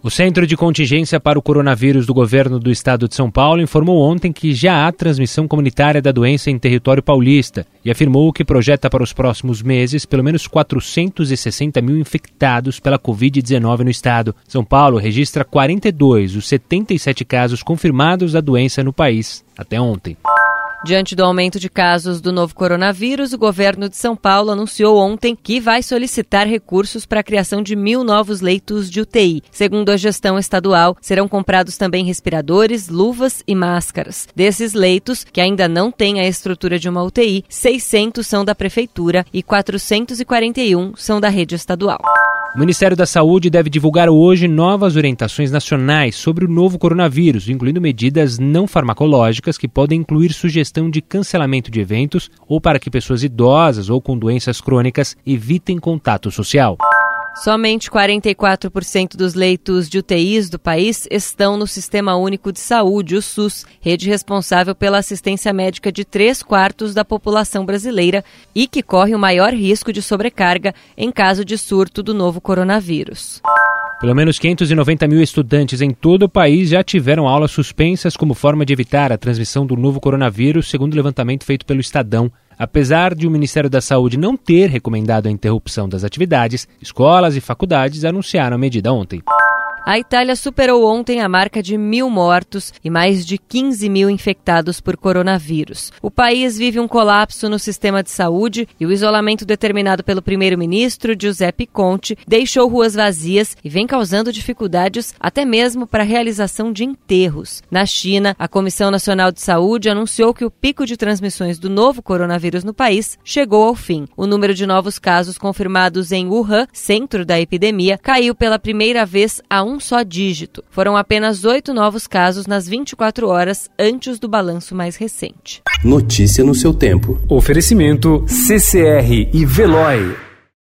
O Centro de Contingência para o Coronavírus do Governo do Estado de São Paulo informou ontem que já há transmissão comunitária da doença em território paulista e afirmou que projeta para os próximos meses pelo menos 460 mil infectados pela Covid-19 no estado. São Paulo registra 42 dos 77 casos confirmados da doença no país até ontem. Diante do aumento de casos do novo coronavírus, o governo de São Paulo anunciou ontem que vai solicitar recursos para a criação de mil novos leitos de UTI. Segundo a gestão estadual, serão comprados também respiradores, luvas e máscaras. Desses leitos, que ainda não têm a estrutura de uma UTI, 600 são da prefeitura e 441 são da rede estadual. O Ministério da Saúde deve divulgar hoje novas orientações nacionais sobre o novo coronavírus, incluindo medidas não farmacológicas que podem incluir sugestão de cancelamento de eventos ou para que pessoas idosas ou com doenças crônicas evitem contato social. Somente 44% dos leitos de UTIs do país estão no Sistema Único de Saúde, o SUS, rede responsável pela assistência médica de três quartos da população brasileira e que corre o maior risco de sobrecarga em caso de surto do novo coronavírus. Pelo menos 590 mil estudantes em todo o país já tiveram aulas suspensas como forma de evitar a transmissão do novo coronavírus, segundo o levantamento feito pelo Estadão. Apesar de o Ministério da Saúde não ter recomendado a interrupção das atividades, escolas e faculdades anunciaram a medida ontem. A Itália superou ontem a marca de mil mortos e mais de 15 mil infectados por coronavírus. O país vive um colapso no sistema de saúde e o isolamento determinado pelo primeiro-ministro Giuseppe Conte deixou ruas vazias e vem causando dificuldades até mesmo para a realização de enterros. Na China, a Comissão Nacional de Saúde anunciou que o pico de transmissões do novo coronavírus no país chegou ao fim. O número de novos casos confirmados em Wuhan, centro da epidemia, caiu pela primeira vez a um um só dígito. Foram apenas oito novos casos nas 24 horas antes do balanço mais recente. Notícia no seu tempo. Oferecimento CCR e Veloy.